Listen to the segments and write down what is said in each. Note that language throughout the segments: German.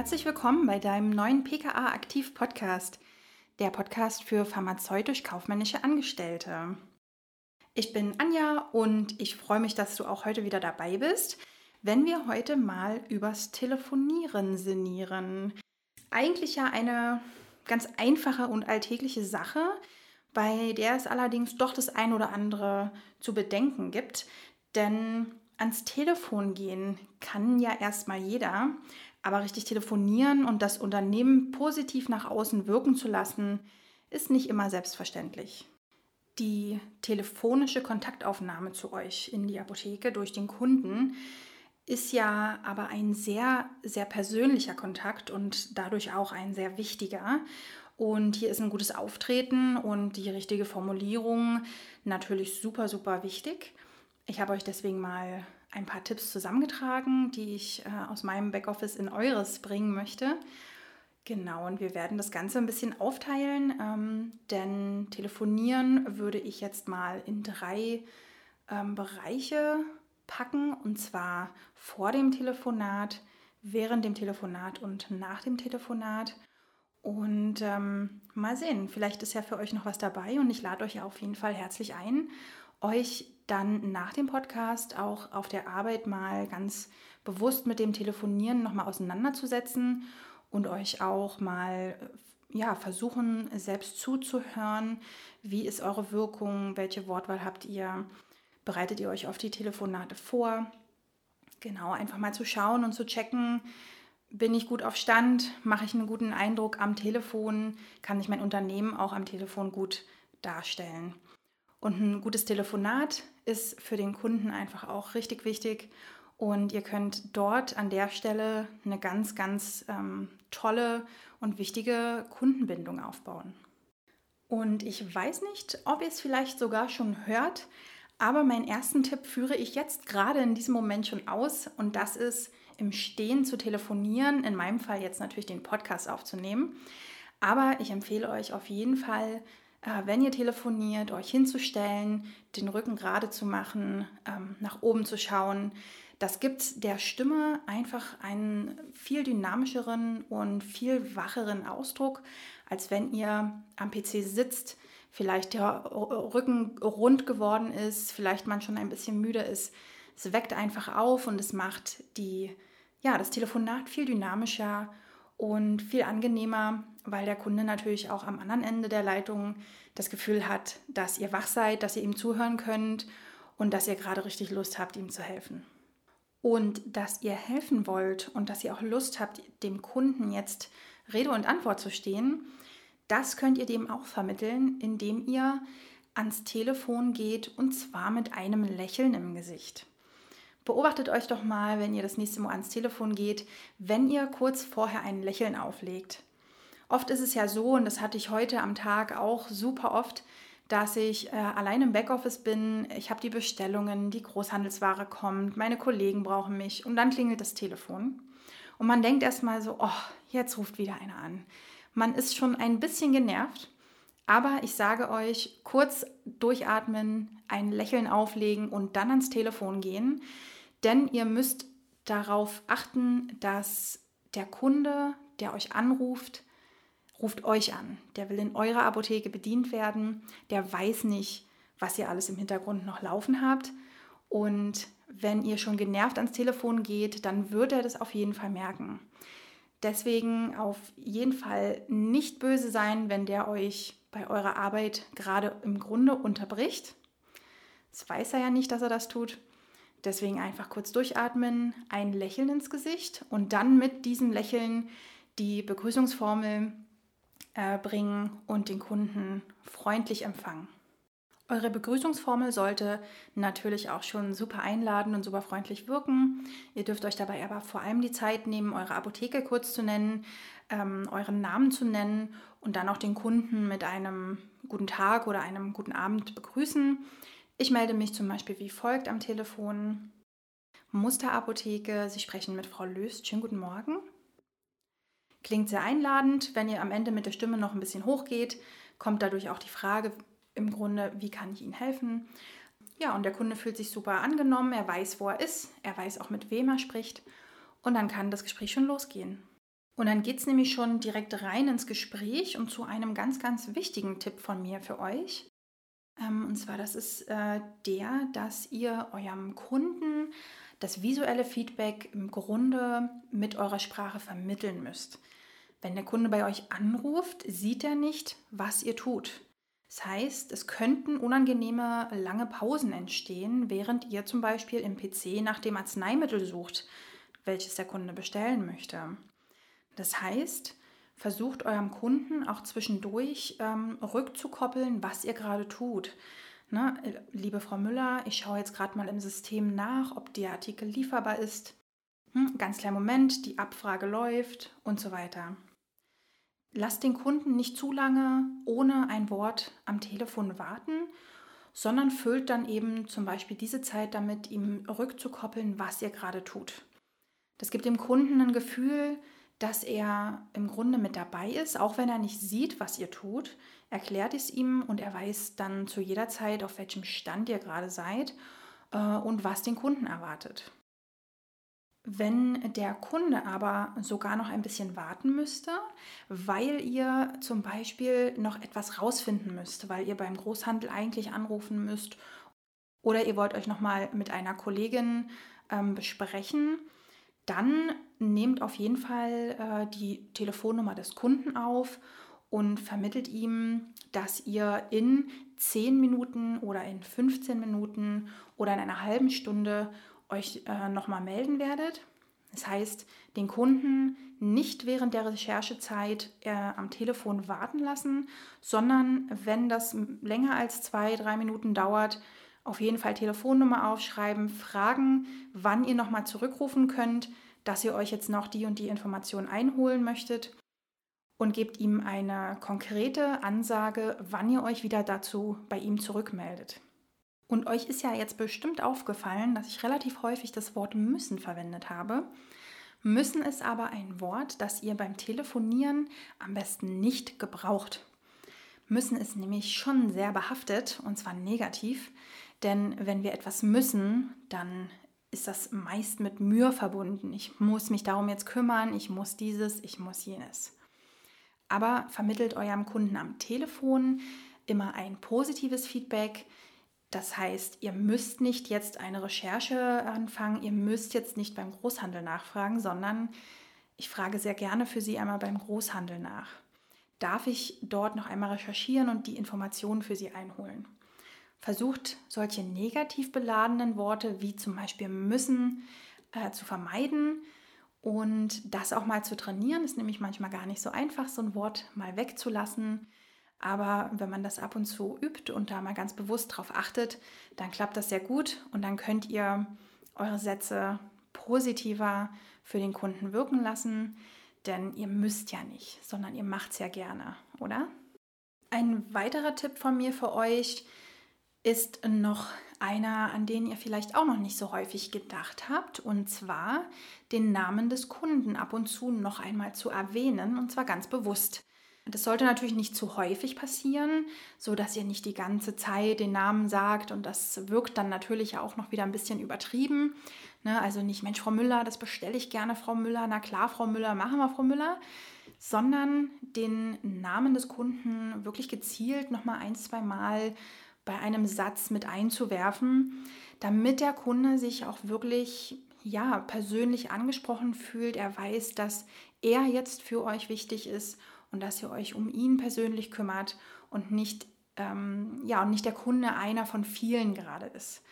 Herzlich willkommen bei deinem neuen PKA Aktiv Podcast, der Podcast für pharmazeutisch-kaufmännische Angestellte. Ich bin Anja und ich freue mich, dass du auch heute wieder dabei bist, wenn wir heute mal übers Telefonieren sinnieren. Eigentlich ja eine ganz einfache und alltägliche Sache, bei der es allerdings doch das ein oder andere zu bedenken gibt, denn ans Telefon gehen kann ja erstmal jeder, aber richtig telefonieren und das Unternehmen positiv nach außen wirken zu lassen, ist nicht immer selbstverständlich. Die telefonische Kontaktaufnahme zu euch in die Apotheke durch den Kunden ist ja aber ein sehr, sehr persönlicher Kontakt und dadurch auch ein sehr wichtiger. Und hier ist ein gutes Auftreten und die richtige Formulierung natürlich super, super wichtig. Ich habe euch deswegen mal ein paar Tipps zusammengetragen, die ich äh, aus meinem Backoffice in eures bringen möchte. Genau, und wir werden das Ganze ein bisschen aufteilen, ähm, denn telefonieren würde ich jetzt mal in drei ähm, Bereiche packen, und zwar vor dem Telefonat, während dem Telefonat und nach dem Telefonat. Und ähm, mal sehen, vielleicht ist ja für euch noch was dabei und ich lade euch auf jeden Fall herzlich ein, euch dann nach dem Podcast auch auf der Arbeit mal ganz bewusst mit dem Telefonieren nochmal auseinanderzusetzen und euch auch mal ja, versuchen, selbst zuzuhören. Wie ist eure Wirkung? Welche Wortwahl habt ihr? Bereitet ihr euch auf die Telefonate vor? Genau, einfach mal zu schauen und zu checken, bin ich gut auf Stand? Mache ich einen guten Eindruck am Telefon? Kann ich mein Unternehmen auch am Telefon gut darstellen? Und ein gutes Telefonat ist für den Kunden einfach auch richtig wichtig. Und ihr könnt dort an der Stelle eine ganz, ganz ähm, tolle und wichtige Kundenbindung aufbauen. Und ich weiß nicht, ob ihr es vielleicht sogar schon hört, aber meinen ersten Tipp führe ich jetzt gerade in diesem Moment schon aus. Und das ist, im Stehen zu telefonieren. In meinem Fall jetzt natürlich den Podcast aufzunehmen. Aber ich empfehle euch auf jeden Fall, wenn ihr telefoniert, euch hinzustellen, den Rücken gerade zu machen, ähm, nach oben zu schauen. Das gibt der Stimme einfach einen viel dynamischeren und viel wacheren Ausdruck, als wenn ihr am PC sitzt, vielleicht der Rücken rund geworden ist, vielleicht man schon ein bisschen müde ist. Es weckt einfach auf und es macht die, ja, das Telefonat viel dynamischer und viel angenehmer, weil der Kunde natürlich auch am anderen Ende der Leitung das Gefühl hat, dass ihr wach seid, dass ihr ihm zuhören könnt und dass ihr gerade richtig Lust habt, ihm zu helfen. Und dass ihr helfen wollt und dass ihr auch Lust habt, dem Kunden jetzt Rede und Antwort zu stehen, das könnt ihr dem auch vermitteln, indem ihr ans Telefon geht und zwar mit einem Lächeln im Gesicht. Beobachtet euch doch mal, wenn ihr das nächste Mal ans Telefon geht, wenn ihr kurz vorher ein Lächeln auflegt. Oft ist es ja so, und das hatte ich heute am Tag auch super oft, dass ich äh, allein im Backoffice bin, ich habe die Bestellungen, die Großhandelsware kommt, meine Kollegen brauchen mich und dann klingelt das Telefon. Und man denkt erstmal so, oh, jetzt ruft wieder einer an. Man ist schon ein bisschen genervt, aber ich sage euch, kurz durchatmen, ein Lächeln auflegen und dann ans Telefon gehen. Denn ihr müsst darauf achten, dass der Kunde, der euch anruft, ruft euch an. Der will in eurer Apotheke bedient werden. Der weiß nicht, was ihr alles im Hintergrund noch laufen habt. Und wenn ihr schon genervt ans Telefon geht, dann wird er das auf jeden Fall merken. Deswegen auf jeden Fall nicht böse sein, wenn der euch bei eurer Arbeit gerade im Grunde unterbricht. Das weiß er ja nicht, dass er das tut. Deswegen einfach kurz durchatmen, ein Lächeln ins Gesicht und dann mit diesem Lächeln die Begrüßungsformel äh, bringen und den Kunden freundlich empfangen. Eure Begrüßungsformel sollte natürlich auch schon super einladen und super freundlich wirken. Ihr dürft euch dabei aber vor allem die Zeit nehmen, eure Apotheke kurz zu nennen, ähm, euren Namen zu nennen und dann auch den Kunden mit einem guten Tag oder einem guten Abend begrüßen. Ich melde mich zum Beispiel wie folgt am Telefon. Musterapotheke, Sie sprechen mit Frau Löst. Schönen guten Morgen. Klingt sehr einladend. Wenn ihr am Ende mit der Stimme noch ein bisschen hochgeht, kommt dadurch auch die Frage im Grunde, wie kann ich Ihnen helfen? Ja, und der Kunde fühlt sich super angenommen, er weiß, wo er ist, er weiß auch, mit wem er spricht und dann kann das Gespräch schon losgehen. Und dann geht es nämlich schon direkt rein ins Gespräch und zu einem ganz, ganz wichtigen Tipp von mir für euch. Ähm, und zwar, das ist äh, der, dass ihr eurem Kunden das visuelle Feedback im Grunde mit eurer Sprache vermitteln müsst. Wenn der Kunde bei euch anruft, sieht er nicht, was ihr tut. Das heißt, es könnten unangenehme lange Pausen entstehen, während ihr zum Beispiel im PC nach dem Arzneimittel sucht, welches der Kunde bestellen möchte. Das heißt, versucht eurem Kunden auch zwischendurch ähm, rückzukoppeln, was ihr gerade tut. Ne? Liebe Frau Müller, ich schaue jetzt gerade mal im System nach, ob der Artikel lieferbar ist. Hm, ganz kleinen Moment, die Abfrage läuft und so weiter. Lasst den Kunden nicht zu lange ohne ein Wort am Telefon warten, sondern füllt dann eben zum Beispiel diese Zeit damit, ihm rückzukoppeln, was ihr gerade tut. Das gibt dem Kunden ein Gefühl, dass er im Grunde mit dabei ist, auch wenn er nicht sieht, was ihr tut, erklärt es ihm und er weiß dann zu jeder Zeit, auf welchem Stand ihr gerade seid äh, und was den Kunden erwartet. Wenn der Kunde aber sogar noch ein bisschen warten müsste, weil ihr zum Beispiel noch etwas rausfinden müsst, weil ihr beim Großhandel eigentlich anrufen müsst oder ihr wollt euch noch mal mit einer Kollegin ähm, besprechen, dann nehmt auf jeden Fall äh, die Telefonnummer des Kunden auf und vermittelt ihm, dass ihr in 10 Minuten oder in 15 Minuten oder in einer halben Stunde euch äh, nochmal melden werdet. Das heißt, den Kunden nicht während der Recherchezeit äh, am Telefon warten lassen, sondern wenn das länger als zwei, drei Minuten dauert, auf jeden Fall Telefonnummer aufschreiben, fragen, wann ihr nochmal zurückrufen könnt, dass ihr euch jetzt noch die und die Information einholen möchtet und gebt ihm eine konkrete Ansage, wann ihr euch wieder dazu bei ihm zurückmeldet. Und euch ist ja jetzt bestimmt aufgefallen, dass ich relativ häufig das Wort müssen verwendet habe. Müssen ist aber ein Wort, das ihr beim Telefonieren am besten nicht gebraucht. Müssen ist nämlich schon sehr behaftet und zwar negativ. Denn wenn wir etwas müssen, dann ist das meist mit Mühe verbunden. Ich muss mich darum jetzt kümmern, ich muss dieses, ich muss jenes. Aber vermittelt eurem Kunden am Telefon immer ein positives Feedback. Das heißt, ihr müsst nicht jetzt eine Recherche anfangen, ihr müsst jetzt nicht beim Großhandel nachfragen, sondern ich frage sehr gerne für Sie einmal beim Großhandel nach. Darf ich dort noch einmal recherchieren und die Informationen für Sie einholen? versucht, solche negativ beladenen Worte wie zum Beispiel müssen äh, zu vermeiden und das auch mal zu trainieren. Ist nämlich manchmal gar nicht so einfach, so ein Wort mal wegzulassen. Aber wenn man das ab und zu übt und da mal ganz bewusst drauf achtet, dann klappt das sehr gut und dann könnt ihr eure Sätze positiver für den Kunden wirken lassen, denn ihr müsst ja nicht, sondern ihr macht es ja gerne, oder? Ein weiterer Tipp von mir für euch, ist noch einer, an den ihr vielleicht auch noch nicht so häufig gedacht habt, und zwar den Namen des Kunden ab und zu noch einmal zu erwähnen, und zwar ganz bewusst. Das sollte natürlich nicht zu häufig passieren, so dass ihr nicht die ganze Zeit den Namen sagt und das wirkt dann natürlich auch noch wieder ein bisschen übertrieben. Ne? Also nicht Mensch, Frau Müller, das bestelle ich gerne, Frau Müller, na klar, Frau Müller, machen wir, Frau Müller, sondern den Namen des Kunden wirklich gezielt nochmal ein, zwei Mal bei einem Satz mit einzuwerfen, damit der Kunde sich auch wirklich ja, persönlich angesprochen fühlt. Er weiß, dass er jetzt für euch wichtig ist und dass ihr euch um ihn persönlich kümmert und nicht, ähm, ja, und nicht der Kunde einer von vielen gerade ist.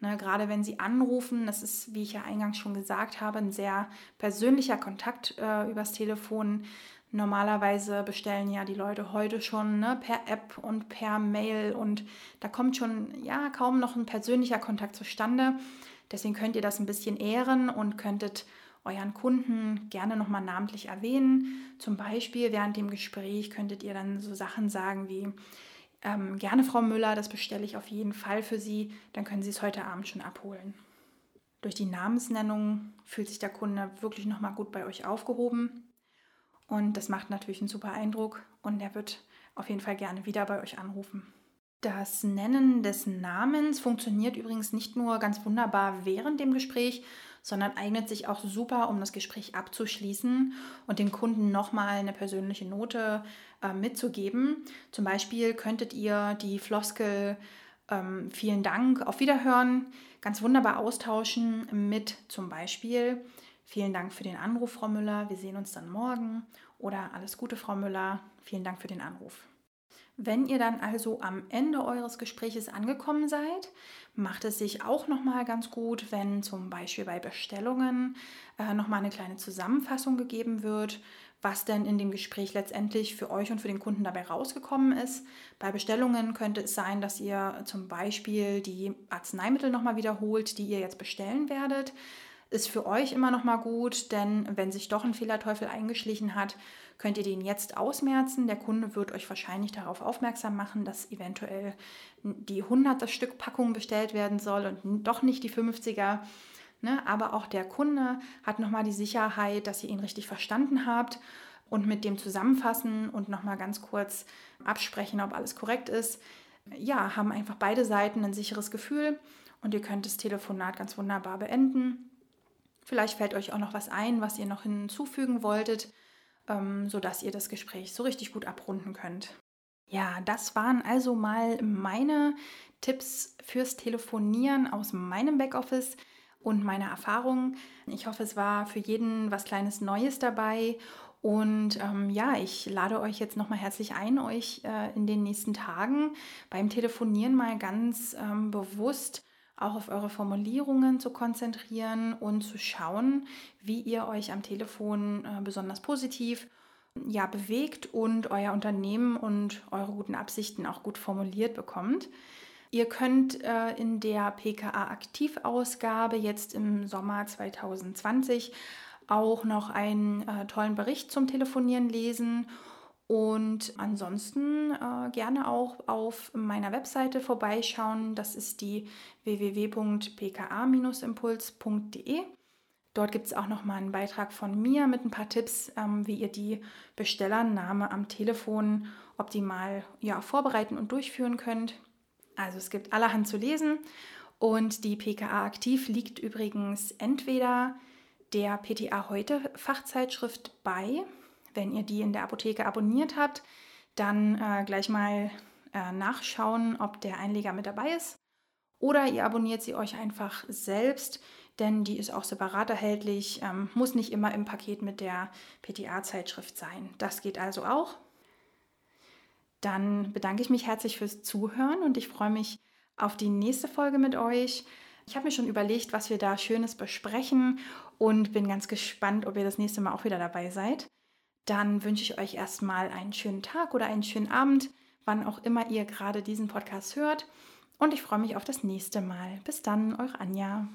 Ne, gerade wenn Sie anrufen, das ist, wie ich ja eingangs schon gesagt habe, ein sehr persönlicher Kontakt äh, übers Telefon. Normalerweise bestellen ja die Leute heute schon ne, per App und per Mail und da kommt schon ja kaum noch ein persönlicher Kontakt zustande. Deswegen könnt ihr das ein bisschen ehren und könntet euren Kunden gerne nochmal namentlich erwähnen. Zum Beispiel während dem Gespräch könntet ihr dann so Sachen sagen wie, ähm, gerne Frau Müller, das bestelle ich auf jeden Fall für Sie, dann können Sie es heute Abend schon abholen. Durch die Namensnennung fühlt sich der Kunde wirklich nochmal gut bei euch aufgehoben. Und das macht natürlich einen super Eindruck und er wird auf jeden Fall gerne wieder bei euch anrufen. Das Nennen des Namens funktioniert übrigens nicht nur ganz wunderbar während dem Gespräch, sondern eignet sich auch super, um das Gespräch abzuschließen und dem Kunden nochmal eine persönliche Note äh, mitzugeben. Zum Beispiel könntet ihr die Floskel ähm, vielen Dank, auf Wiederhören ganz wunderbar austauschen mit zum Beispiel vielen Dank für den Anruf, Frau Müller, wir sehen uns dann morgen oder alles Gute, Frau Müller, vielen Dank für den Anruf. Wenn ihr dann also am Ende eures Gespräches angekommen seid, macht es sich auch nochmal ganz gut, wenn zum Beispiel bei Bestellungen äh, nochmal eine kleine Zusammenfassung gegeben wird, was denn in dem Gespräch letztendlich für euch und für den Kunden dabei rausgekommen ist. Bei Bestellungen könnte es sein, dass ihr zum Beispiel die Arzneimittel nochmal wiederholt, die ihr jetzt bestellen werdet. Ist für euch immer nochmal gut, denn wenn sich doch ein Fehlerteufel eingeschlichen hat, könnt ihr den jetzt ausmerzen. Der Kunde wird euch wahrscheinlich darauf aufmerksam machen, dass eventuell die 100er Stück Packung bestellt werden soll und doch nicht die 50er. Ne? Aber auch der Kunde hat nochmal die Sicherheit, dass ihr ihn richtig verstanden habt und mit dem Zusammenfassen und nochmal ganz kurz absprechen, ob alles korrekt ist. Ja, haben einfach beide Seiten ein sicheres Gefühl und ihr könnt das Telefonat ganz wunderbar beenden. Vielleicht fällt euch auch noch was ein, was ihr noch hinzufügen wolltet, ähm, sodass ihr das Gespräch so richtig gut abrunden könnt. Ja, das waren also mal meine Tipps fürs Telefonieren aus meinem Backoffice und meine Erfahrungen. Ich hoffe, es war für jeden was Kleines Neues dabei. Und ähm, ja, ich lade euch jetzt nochmal herzlich ein, euch äh, in den nächsten Tagen beim Telefonieren mal ganz ähm, bewusst auch auf eure Formulierungen zu konzentrieren und zu schauen, wie ihr euch am Telefon äh, besonders positiv ja, bewegt und euer Unternehmen und eure guten Absichten auch gut formuliert bekommt. Ihr könnt äh, in der PKA Aktivausgabe jetzt im Sommer 2020 auch noch einen äh, tollen Bericht zum Telefonieren lesen und ansonsten äh, gerne auch auf meiner Webseite vorbeischauen. Das ist die www.pka-impuls.de. Dort gibt es auch noch mal einen Beitrag von mir mit ein paar Tipps, ähm, wie ihr die Bestellernahme am Telefon optimal ja, vorbereiten und durchführen könnt. Also es gibt allerhand zu lesen und die PKA Aktiv liegt übrigens entweder der PTA Heute Fachzeitschrift bei, wenn ihr die in der Apotheke abonniert habt, dann äh, gleich mal äh, nachschauen, ob der Einleger mit dabei ist. Oder ihr abonniert sie euch einfach selbst, denn die ist auch separat erhältlich, ähm, muss nicht immer im Paket mit der PTA-Zeitschrift sein. Das geht also auch. Dann bedanke ich mich herzlich fürs Zuhören und ich freue mich auf die nächste Folge mit euch. Ich habe mir schon überlegt, was wir da Schönes besprechen und bin ganz gespannt, ob ihr das nächste Mal auch wieder dabei seid. Dann wünsche ich euch erstmal einen schönen Tag oder einen schönen Abend, wann auch immer ihr gerade diesen Podcast hört. Und ich freue mich auf das nächste Mal. Bis dann, eure Anja.